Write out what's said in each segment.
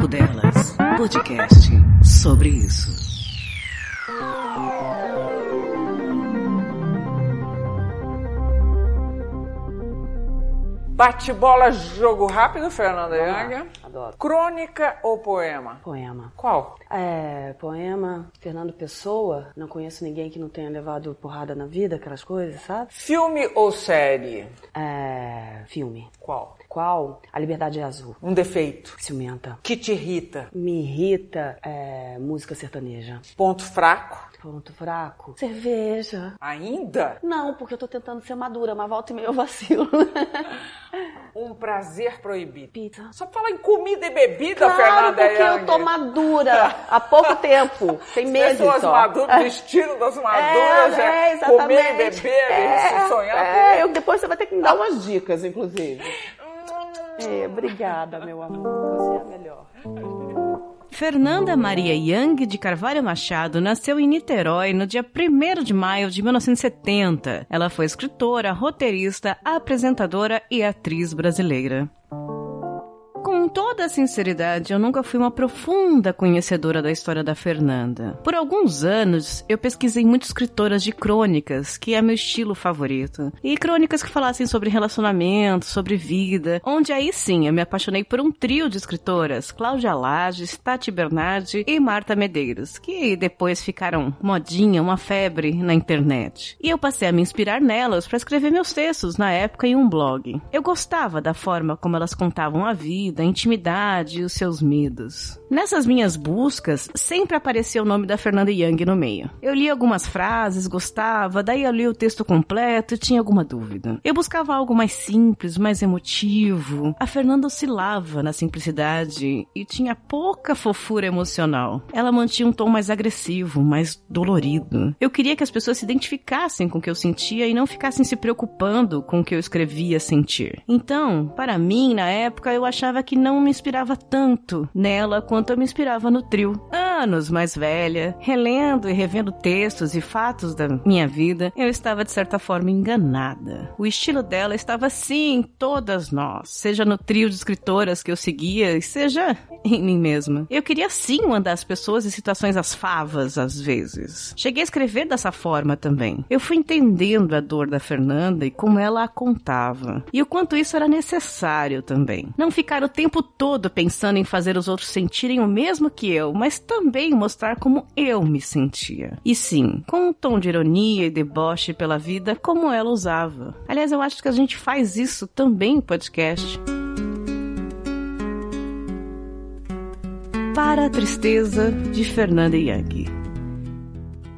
Papo Delas, podcast sobre isso. Bate-bola, jogo rápido, Fernanda Young. Adoro. Crônica ou poema? Poema. Qual? É, poema, Fernando Pessoa. Não conheço ninguém que não tenha levado porrada na vida, aquelas coisas, sabe? Filme ou série? É, filme. Qual? Qual? A Liberdade é Azul. Um defeito. Ciumenta. Que te irrita? Me irrita é, música sertaneja. Ponto fraco? Ponto fraco. Cerveja. Ainda? Não, porque eu tô tentando ser madura, mas volta e meia eu vacilo. Um prazer proibido. Pizza. Só fala em comida e bebida, Claro, Fernanda porque eu Young. tô madura há pouco tempo. Tem meses Pessoas só. maduras, o destino das maduras é, comer e beber É, sonhar é, eu, depois você vai ter que me dar umas dicas, inclusive. É, obrigada, meu amor. Você é a melhor. Fernanda Maria Young de Carvalho Machado nasceu em Niterói no dia 1 de maio de 1970. Ela foi escritora, roteirista, apresentadora e atriz brasileira. Com toda a sinceridade, eu nunca fui uma profunda conhecedora da história da Fernanda. Por alguns anos, eu pesquisei muito escritoras de crônicas, que é meu estilo favorito. E crônicas que falassem sobre relacionamento, sobre vida, onde aí sim eu me apaixonei por um trio de escritoras, Cláudia Lages, Tati Bernardi e Marta Medeiros, que depois ficaram modinha, uma febre na internet. E eu passei a me inspirar nelas para escrever meus textos na época em um blog. Eu gostava da forma como elas contavam a vida, intimidade e os seus medos. Nessas minhas buscas, sempre aparecia o nome da Fernanda Young no meio. Eu li algumas frases, gostava, daí eu li o texto completo e tinha alguma dúvida. Eu buscava algo mais simples, mais emotivo. A Fernanda oscilava na simplicidade e tinha pouca fofura emocional. Ela mantinha um tom mais agressivo, mais dolorido. Eu queria que as pessoas se identificassem com o que eu sentia e não ficassem se preocupando com o que eu escrevia sentir. Então, para mim, na época, eu achava que não me inspirava tanto nela quanto eu me inspirava no trio. Anos mais velha, relendo e revendo textos e fatos da minha vida, eu estava de certa forma enganada. O estilo dela estava sim em todas nós, seja no trio de escritoras que eu seguia, seja em mim mesma. Eu queria sim mandar as pessoas em situações às favas às vezes. Cheguei a escrever dessa forma também. Eu fui entendendo a dor da Fernanda e como ela a contava. E o quanto isso era necessário também. Não ficar o tempo todo pensando em fazer os outros sentirem o mesmo que eu, mas também mostrar como eu me sentia. E sim, com um tom de ironia e deboche pela vida como ela usava. Aliás, eu acho que a gente faz isso também em podcast. Para a tristeza de Fernanda Young.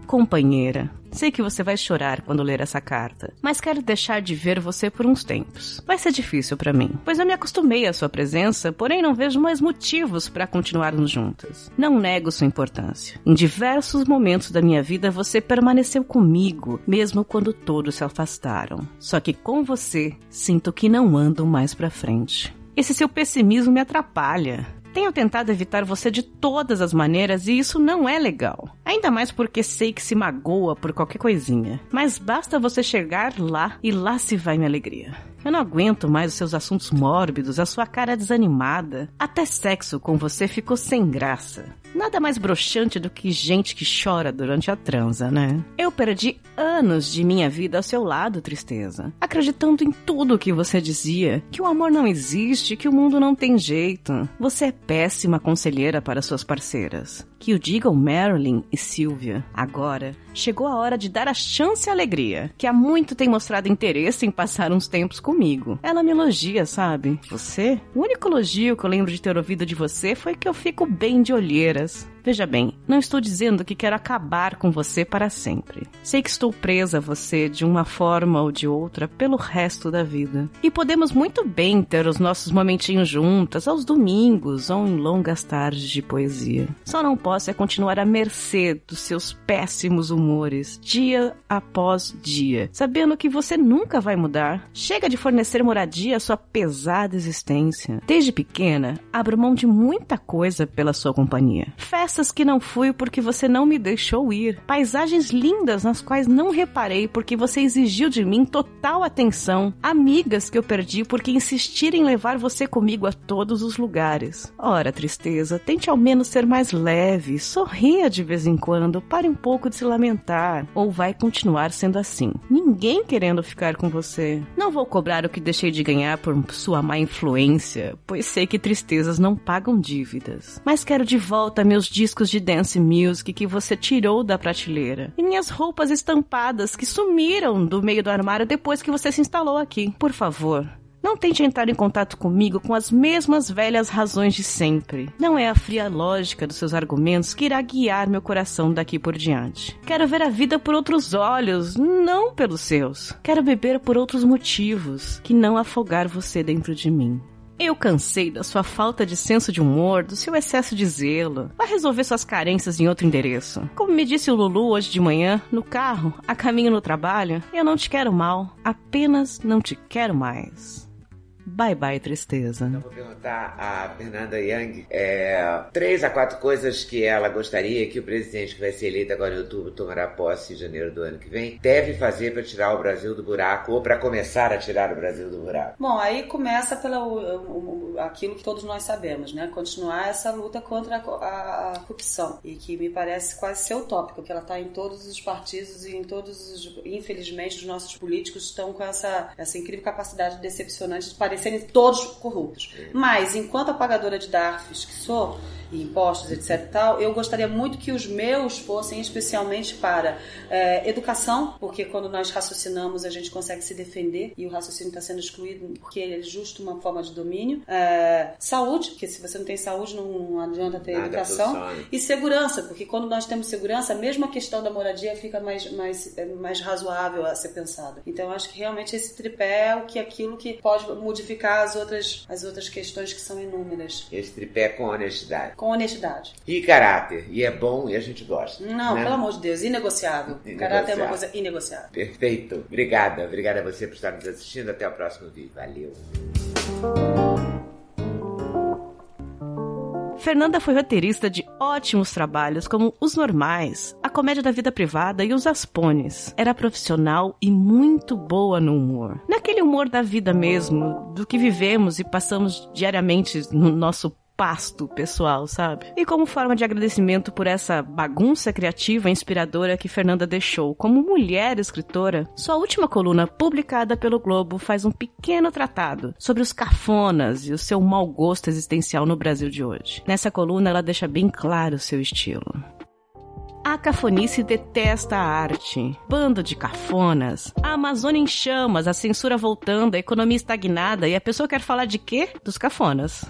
Companheira, sei que você vai chorar quando ler essa carta, mas quero deixar de ver você por uns tempos. Vai ser difícil para mim, pois eu me acostumei à sua presença, porém não vejo mais motivos para continuarmos juntas. Não nego sua importância. Em diversos momentos da minha vida você permaneceu comigo, mesmo quando todos se afastaram. Só que com você sinto que não ando mais para frente. Esse seu pessimismo me atrapalha. Tenho tentado evitar você de todas as maneiras e isso não é legal. Ainda mais porque sei que se magoa por qualquer coisinha. Mas basta você chegar lá e lá se vai minha alegria. Eu não aguento mais os seus assuntos mórbidos, a sua cara desanimada. Até sexo com você ficou sem graça. Nada mais broxante do que gente que chora durante a transa, né? Eu perdi anos de minha vida ao seu lado, tristeza. Acreditando em tudo o que você dizia. Que o amor não existe, que o mundo não tem jeito. Você é péssima conselheira para suas parceiras. Que o digam Marilyn e Sylvia. Agora, chegou a hora de dar a chance a alegria. Que há muito tem mostrado interesse em passar uns tempos comigo. Ela me elogia, sabe? Você? O único elogio que eu lembro de ter ouvido de você foi que eu fico bem de olheiras. Veja bem, não estou dizendo que quero acabar com você para sempre. Sei que estou presa a você de uma forma ou de outra pelo resto da vida. E podemos muito bem ter os nossos momentinhos juntas aos domingos ou em longas tardes de poesia. Só não posso é continuar à mercê dos seus péssimos humores, dia após dia, sabendo que você nunca vai mudar. Chega de fornecer moradia à sua pesada existência. Desde pequena, abro mão de muita coisa pela sua companhia. Festa Festas que não fui porque você não me deixou ir. Paisagens lindas nas quais não reparei porque você exigiu de mim total atenção. Amigas que eu perdi porque insistir em levar você comigo a todos os lugares. Ora, tristeza, tente ao menos ser mais leve, sorria de vez em quando, pare um pouco de se lamentar. Ou vai continuar sendo assim. Ninguém querendo ficar com você. Não vou cobrar o que deixei de ganhar por sua má influência, pois sei que tristezas não pagam dívidas. Mas quero de volta meus discos de dance music que você tirou da prateleira. E minhas roupas estampadas que sumiram do meio do armário depois que você se instalou aqui. Por favor, não tente entrar em contato comigo com as mesmas velhas razões de sempre. Não é a fria lógica dos seus argumentos que irá guiar meu coração daqui por diante. Quero ver a vida por outros olhos, não pelos seus. Quero beber por outros motivos, que não afogar você dentro de mim. Eu cansei da sua falta de senso de humor, do seu excesso de zelo. Vai resolver suas carências em outro endereço. Como me disse o Lulu hoje de manhã, no carro, a caminho no trabalho, eu não te quero mal, apenas não te quero mais. Bye bye, tristeza. Então, vou perguntar a Fernanda Young é, três a quatro coisas que ela gostaria que o presidente que vai ser eleito agora em outubro tomará posse em janeiro do ano que vem deve fazer para tirar o Brasil do buraco ou para começar a tirar o Brasil do buraco. Bom, aí começa pelo aquilo que todos nós sabemos, né? Continuar essa luta contra a, a corrupção e que me parece quase ser utópico, que ela está em todos os partidos e em todos os, infelizmente, os nossos políticos estão com essa essa incrível capacidade decepcionante de parecerem todos corruptos. Mas, enquanto apagadora de DARFs que sou, e impostos, etc. Tal, eu gostaria muito que os meus fossem especialmente para é, educação, porque quando nós raciocinamos a gente consegue se defender e o raciocínio está sendo excluído porque ele é justo uma forma de domínio. É, saúde, porque se você não tem saúde não adianta ter Nada educação. E segurança, porque quando nós temos segurança, mesmo a questão da moradia fica mais, mais, é, mais razoável a ser pensada. Então eu acho que realmente esse tripé é o que aquilo que pode modificar as outras, as outras questões que são inúmeras. Esse tripé com honestidade com honestidade. E caráter. E é bom e a gente gosta. Não, né? pelo amor de Deus, inegociável. inegociável. Caráter é uma coisa inegociável. Perfeito. Obrigada. Obrigada a você por estar nos assistindo. Até o próximo vídeo. Valeu. Fernanda foi roteirista de ótimos trabalhos como Os Normais, A Comédia da Vida Privada e Os Aspones. Era profissional e muito boa no humor. Naquele humor da vida mesmo, do que vivemos e passamos diariamente no nosso pasto pessoal, sabe? E como forma de agradecimento por essa bagunça criativa e inspiradora que Fernanda deixou como mulher escritora, sua última coluna publicada pelo Globo faz um pequeno tratado sobre os cafonas e o seu mau gosto existencial no Brasil de hoje. Nessa coluna ela deixa bem claro o seu estilo. A cafonice detesta a arte. Bando de cafonas. A Amazônia em chamas, a censura voltando, a economia estagnada e a pessoa quer falar de quê? Dos cafonas.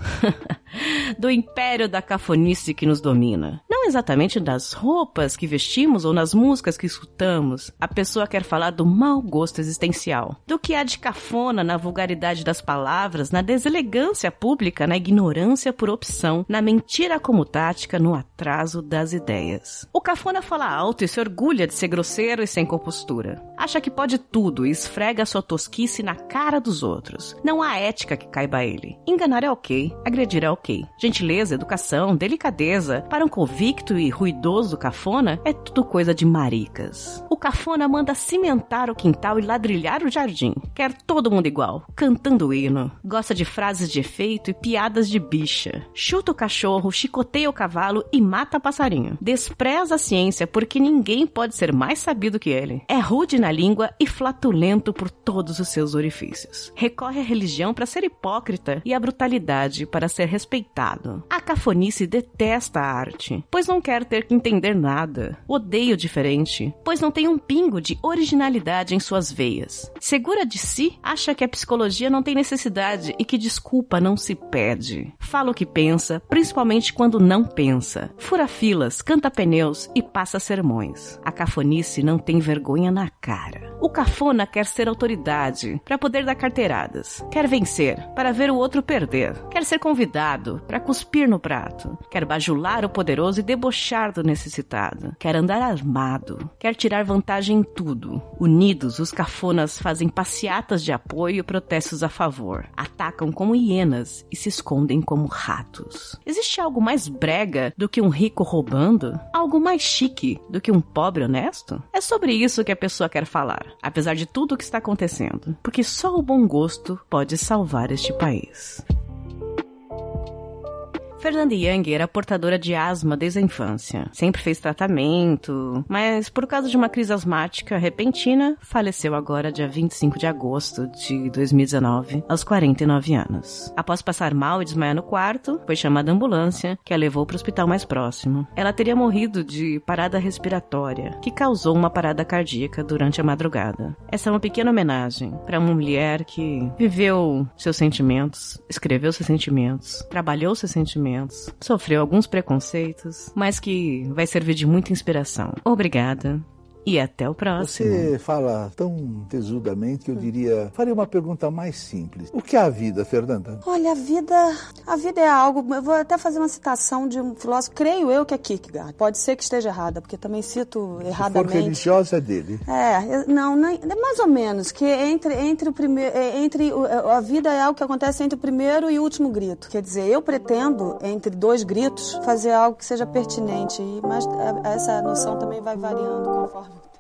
do império da cafonice que nos domina. Não exatamente das roupas que vestimos ou nas músicas que escutamos. A pessoa quer falar do mau gosto existencial. Do que há de cafona na vulgaridade das palavras, na deselegância pública, na ignorância por opção, na mentira como tática, no atraso das ideias. O cafona fala alto e se orgulha de ser grosseiro e sem compostura. Acha que pode tudo e esfrega sua tosquice na cara dos outros. Não há ética que caiba a ele. Enganar é ok, agredir é ok. Gentileza, educação, delicadeza, para um convicto e ruidoso cafona, é tudo coisa de maricas. O cafona manda cimentar o quintal e ladrilhar o jardim. Quer todo mundo igual, cantando hino. Gosta de frases de efeito e piadas de bicha. Chuta o cachorro, chicoteia o cavalo e mata passarinho. Despreza a ciência porque ninguém pode ser mais sabido que ele. É rude na língua e flatulento por todos os seus orifícios. Recorre à religião para ser hipócrita e à brutalidade para ser respeitado. A cafonice detesta a arte, pois não quer ter que entender nada. Odeia o diferente, pois não tem um pingo de originalidade em suas veias. Segura de si, acha que a psicologia não tem necessidade e que desculpa não se pede. Fala o que pensa, principalmente quando não pensa. Fura filas, canta pneus e passa sermões. A cafonice não tem vergonha na cara. cara. O cafona quer ser autoridade para poder dar carteiradas. Quer vencer para ver o outro perder. Quer ser convidado para cuspir no prato. Quer bajular o poderoso e debochar do necessitado. Quer andar armado. Quer tirar vantagem em tudo. Unidos, os cafonas fazem passeatas de apoio e protestos a favor. Atacam como hienas e se escondem como ratos. Existe algo mais brega do que um rico roubando? Algo mais chique do que um pobre honesto? É sobre isso que a pessoa quer falar, apesar de tudo o que está acontecendo, porque só o bom gosto pode salvar este país. Fernanda Young era portadora de asma desde a infância. Sempre fez tratamento, mas por causa de uma crise asmática repentina, faleceu agora dia 25 de agosto de 2019, aos 49 anos. Após passar mal e desmaiar no quarto, foi chamada a ambulância, que a levou para o hospital mais próximo. Ela teria morrido de parada respiratória, que causou uma parada cardíaca durante a madrugada. Essa é uma pequena homenagem para uma mulher que viveu seus sentimentos, escreveu seus sentimentos, trabalhou seus sentimentos sofreu alguns preconceitos, mas que vai servir de muita inspiração. Obrigada e até o próximo. Você fala tão tesudamente que eu diria. Faria uma pergunta mais simples. O que é a vida, Fernanda? Olha, a vida. A vida é algo. Eu vou até fazer uma citação de um filósofo, creio eu que é Kierkegaard. Pode ser que esteja errada, porque também cito Se erradamente. for religiosa é dele. É, não, não, é mais ou menos, que entre, entre o primeiro, entre o- a vida é algo que acontece entre o primeiro e o último grito. Quer dizer, eu pretendo, entre dois gritos, fazer algo que seja pertinente, e- mas é, essa noção também vai variando conforme.